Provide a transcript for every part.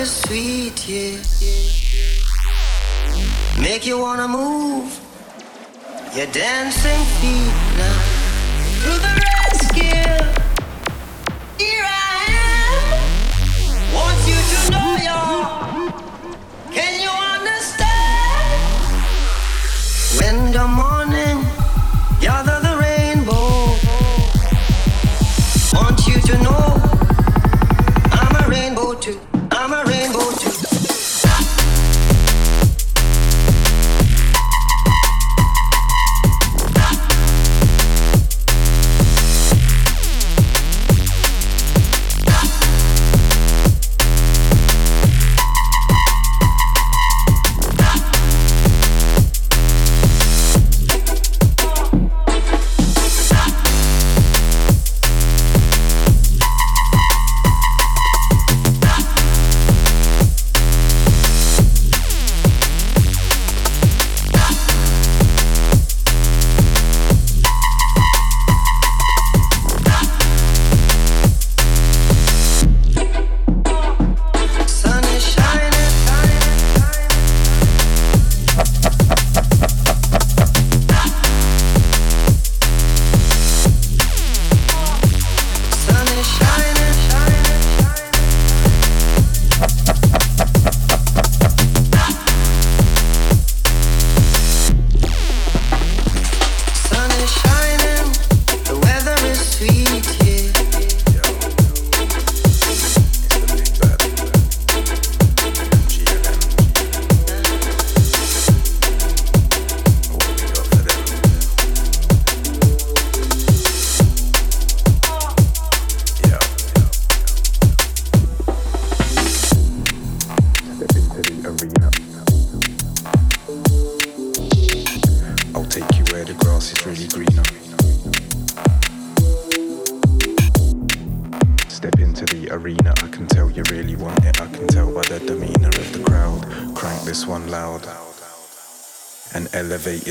is sweet, yeah. Make you wanna move. Your dancing feet now. To the rescue. Here I am. Want you to know.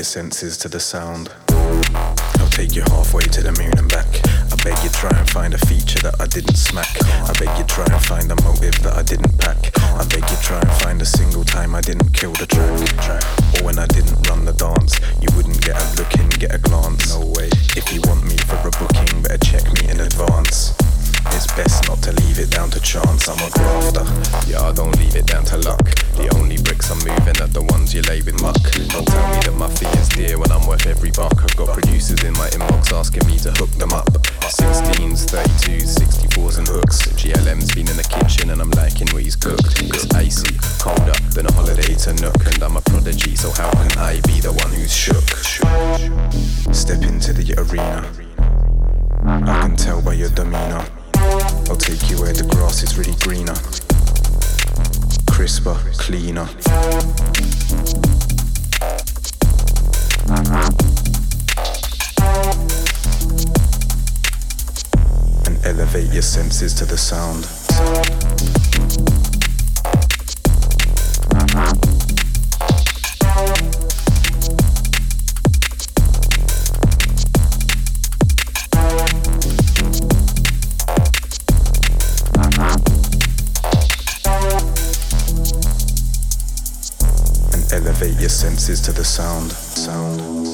Your senses to the sound. I'll take you halfway to the moon and back. I beg you try and find a feature that I didn't smack. I beg you try and find a motive that I didn't pack. I beg you try and find a single time I didn't kill the track. Or when I didn't run the dance, you wouldn't get a look in, get a chance. I'm a grafter. Yeah, I don't leave it down to luck. The only bricks I'm moving are the ones you lay with muck. Don't tell me that my fee is dear when I'm worth every buck. I've got producers in my inbox asking me to hook them up. 16s, 32s, 64s, and hooks. GLM's been in the kitchen and I'm liking what he's cooked. It's icy, colder than a holiday to Nuuk. And I'm a prodigy, so how can I be the one who's shook? Step into the arena. I can tell by your demeanor. I'll take you where the grass is really greener, crisper, cleaner. And elevate your senses to the sound. To the sound. Sound.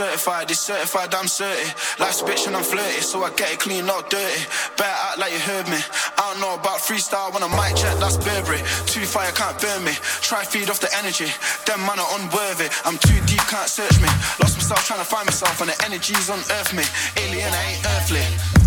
certified, this certified, I'm certain. Life's bitch and I'm flirty, so I get it clean, not dirty. Better act like you heard me. I don't know about freestyle when I mic check, that's Burberry. Too fire can't burn me. Try feed off the energy, them man are unworthy. I'm too deep, can't search me. Lost myself trying to find myself, and the energy's unearth me. Alien, I ain't earthly.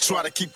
try to keep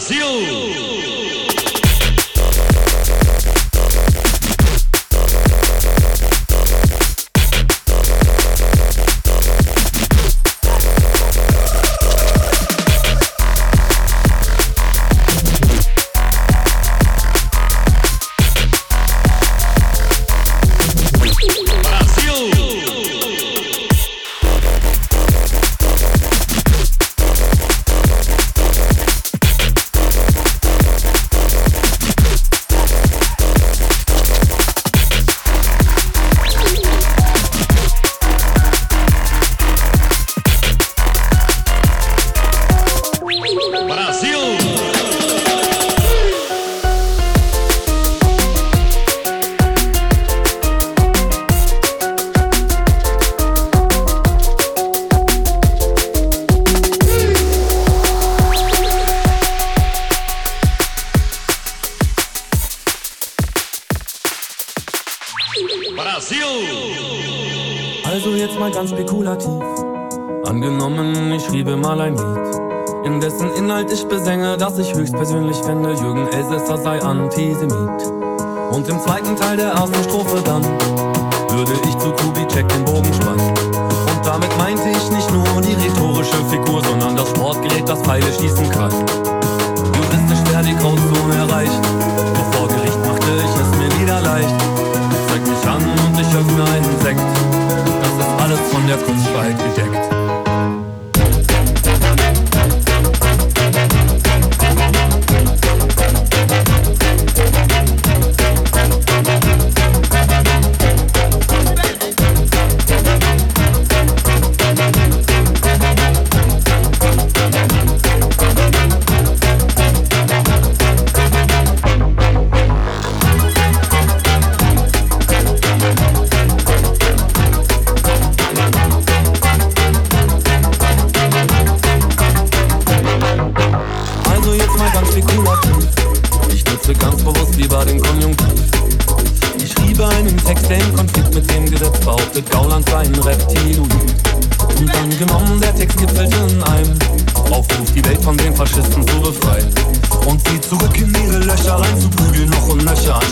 Brasil.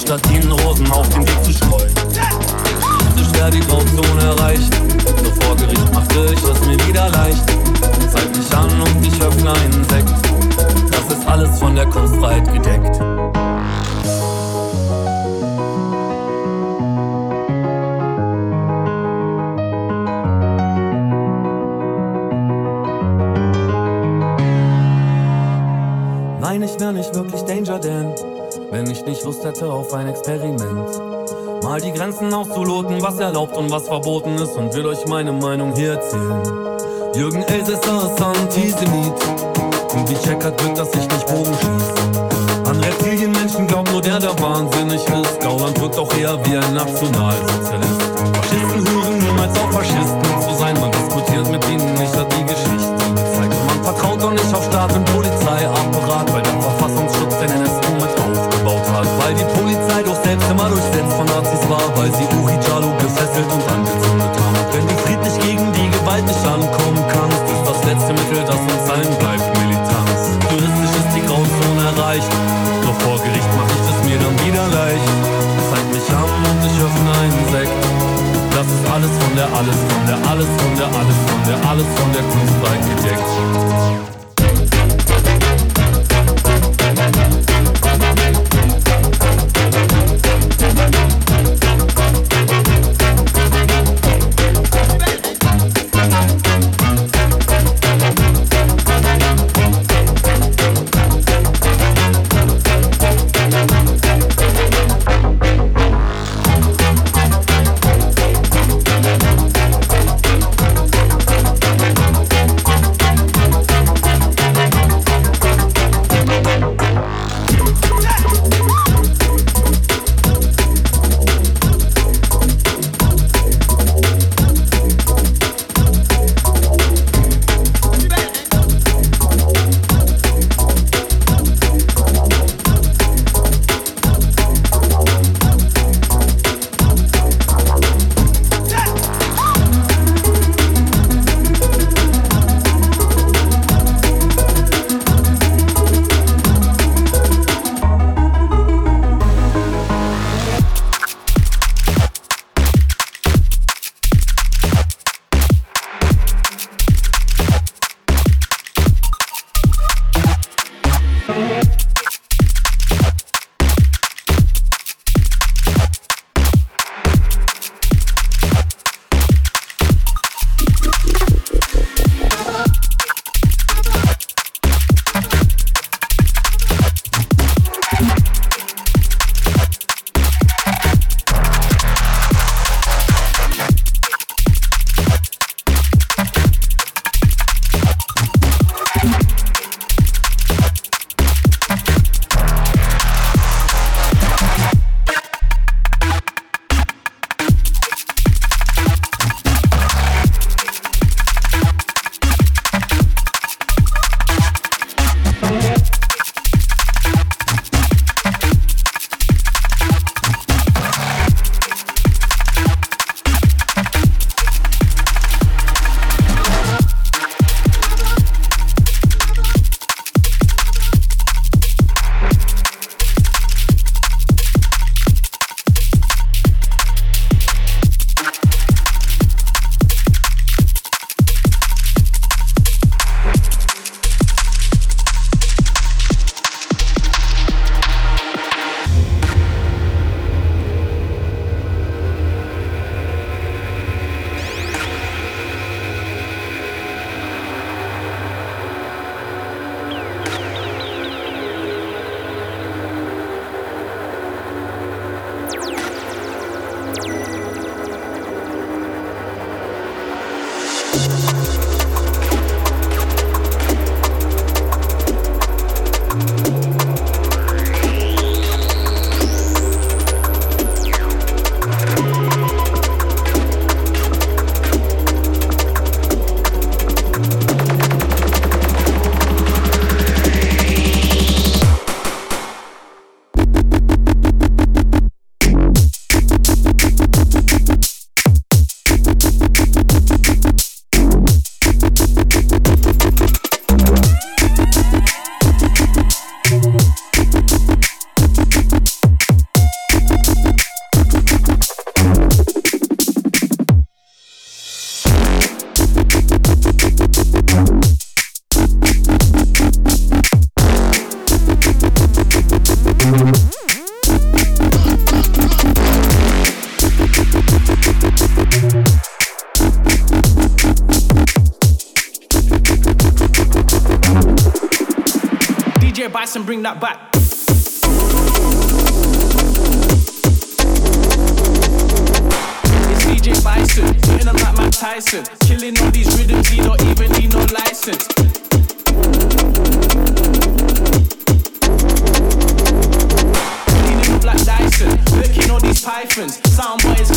Platinenrosen auf den Weg zu streuen. So schwer die Grauzone erreicht, so vor Gericht machte ich es mir wieder leicht. Zeig mich an und ich öffne einen Sekt. Das ist alles von der Kunstfreiheit gedeckt. Nein, ich wär nicht wirklich Danger Dan was verboten ist und will euch meine Meinung hier erzählen. Jürgen Elsässer ist Antisemit und wie checkert wird, dass ich nicht Bogen schieße. An Reptilienmenschen glaubt nur der, der wahnsinnig ist. Gauland wirkt auch eher wie ein Nationalsozialist. Faschisten hören niemals auf Faschisten zu sein. Man diskutiert mit ihnen nicht, hat die Geschichte gezeigt. Und man vertraut doch nicht auf Staat und Polizeiapparat, weil sie Uri Jalo gefesselt und angezündet haben. Wenn du friedlich gegen die Gewalt nicht ankommen kannst, ist das letzte Mittel, das uns allen bleibt, Militanz. Juristisch ist die Grauzone erreicht, doch vor Gericht mach ich es mir dann wieder leicht. Zeig mich an und ich öffne einen Sekt. Das ist alles von der, alles von der, alles von der, alles von der, alles von der Kunst gedeckt. Bye. Bring that back. It's DJ Bison, hitting them like Mike Tyson. Killing all these rhythms, he don't even need no license. Cleaning up like Dyson, looking all these pythons. Sound boys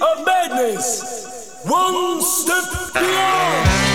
Of madness, one step.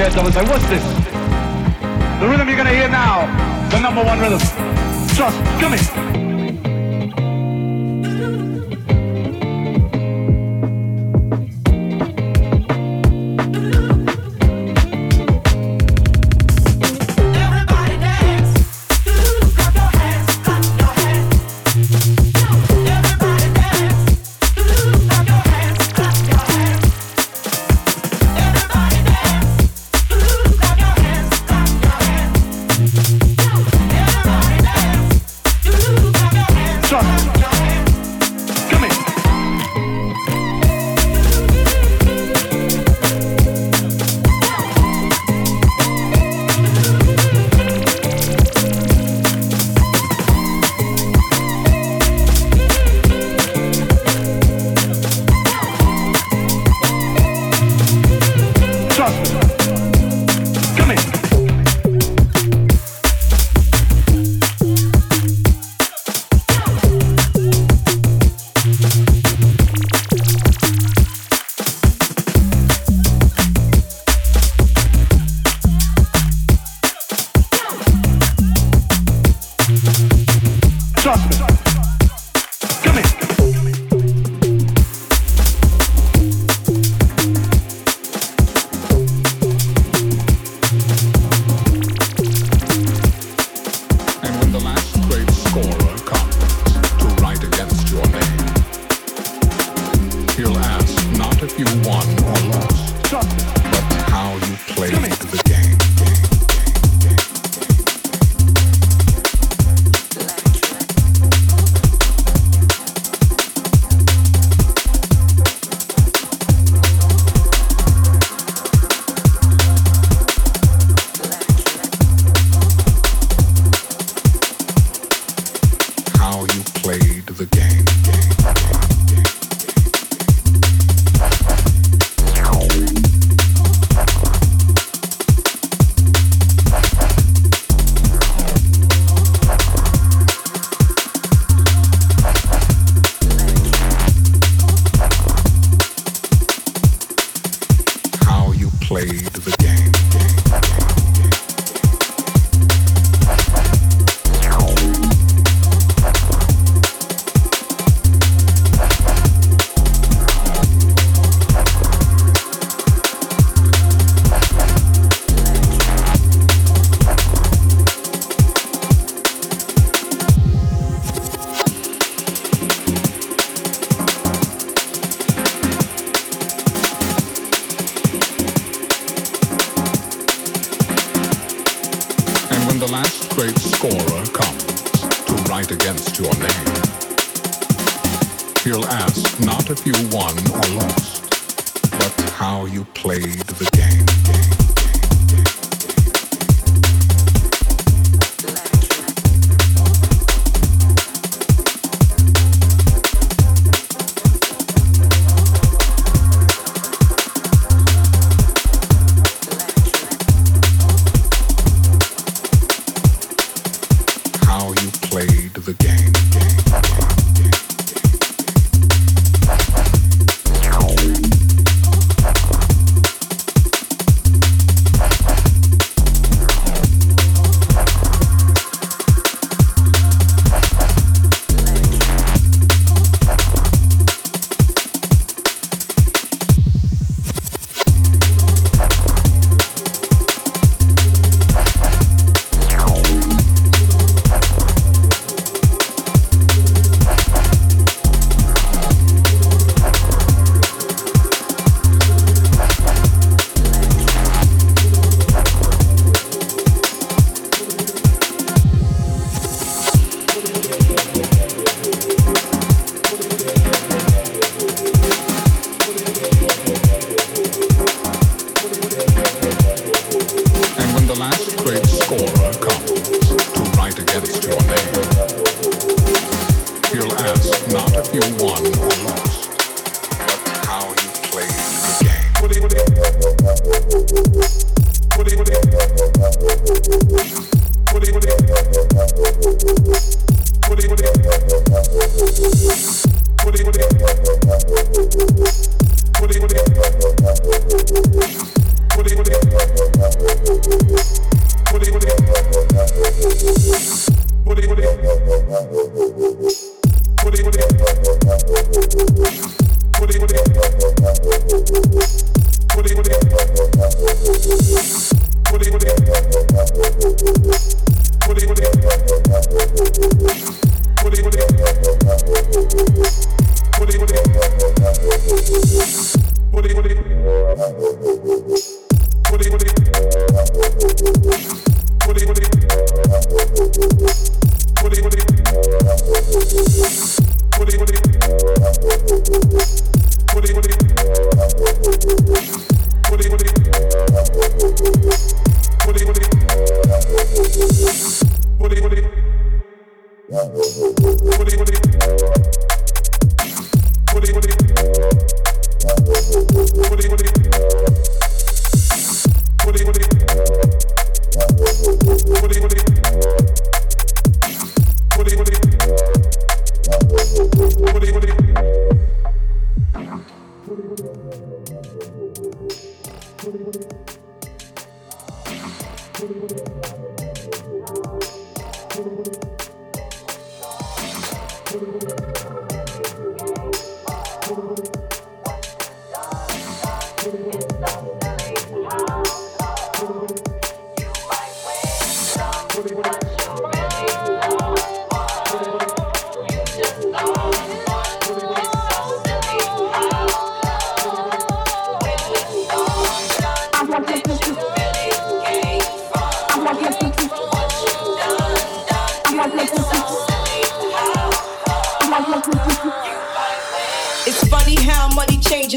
chest. I was like, what's this?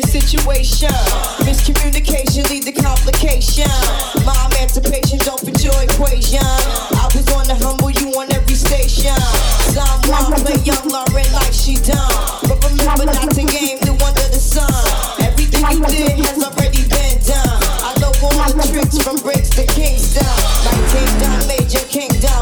Sense creation. A humble, you on every station. Someone play young Lauren like she done. But remember not to game the one of the sun. Everything you did has already been done. I know all the tricks from temptation. Now you want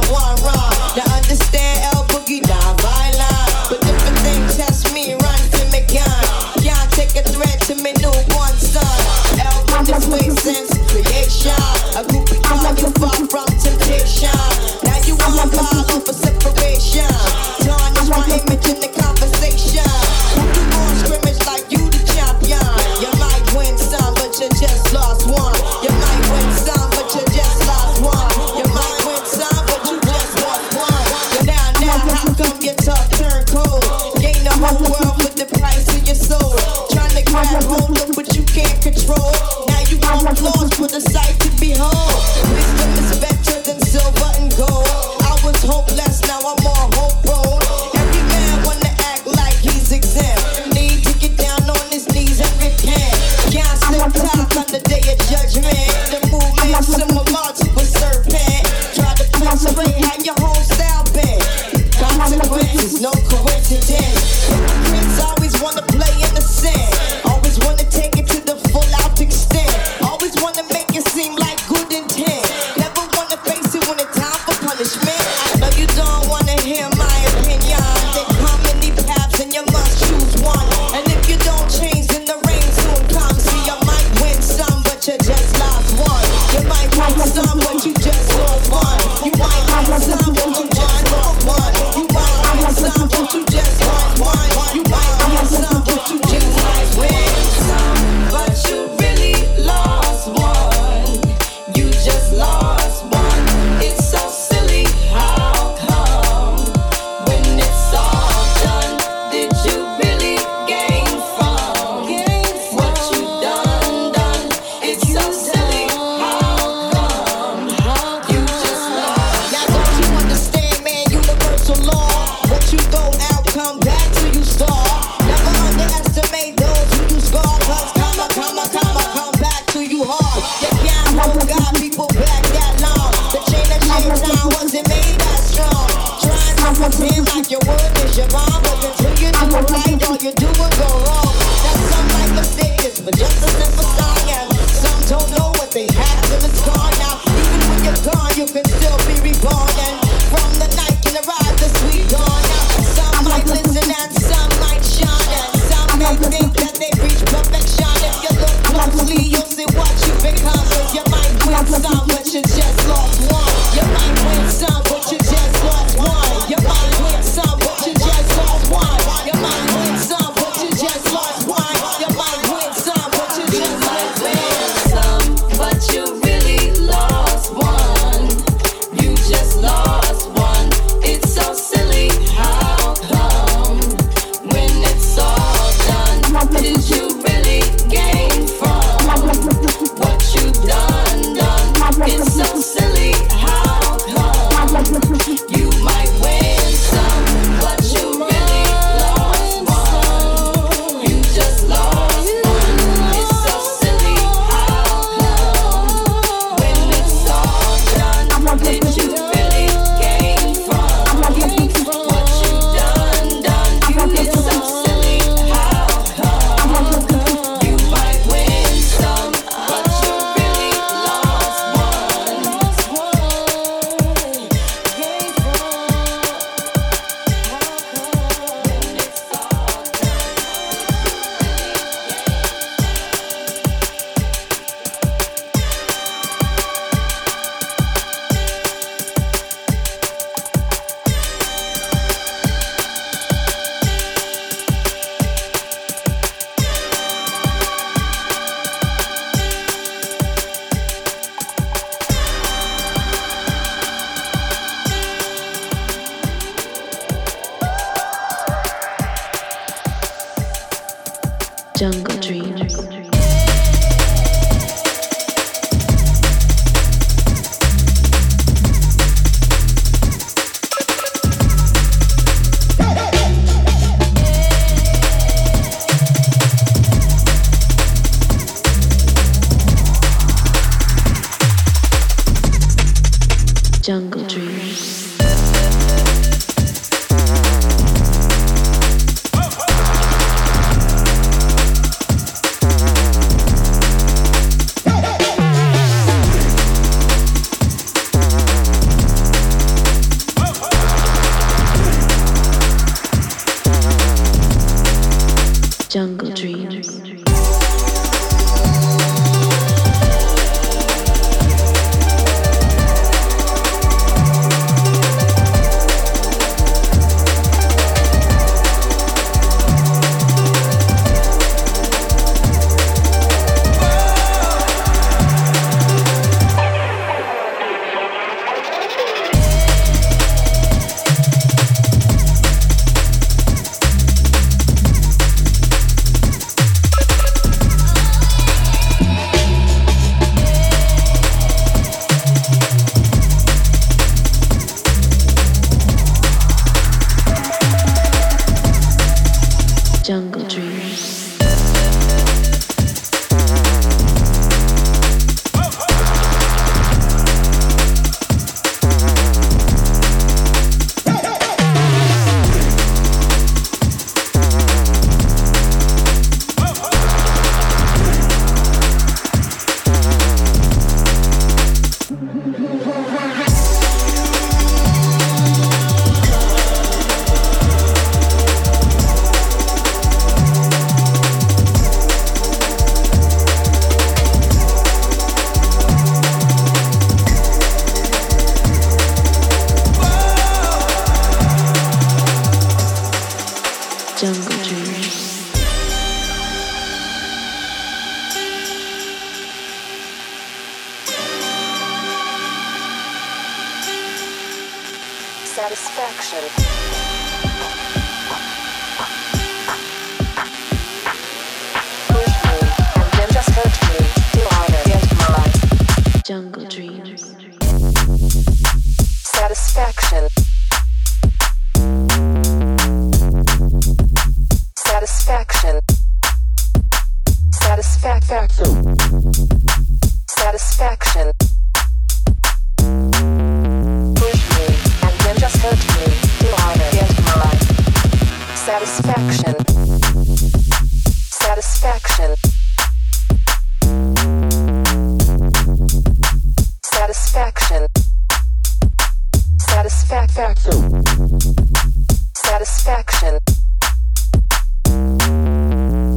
satisfaction.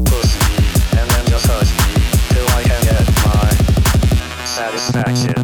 Pussy, and then you till I can get my satisfaction.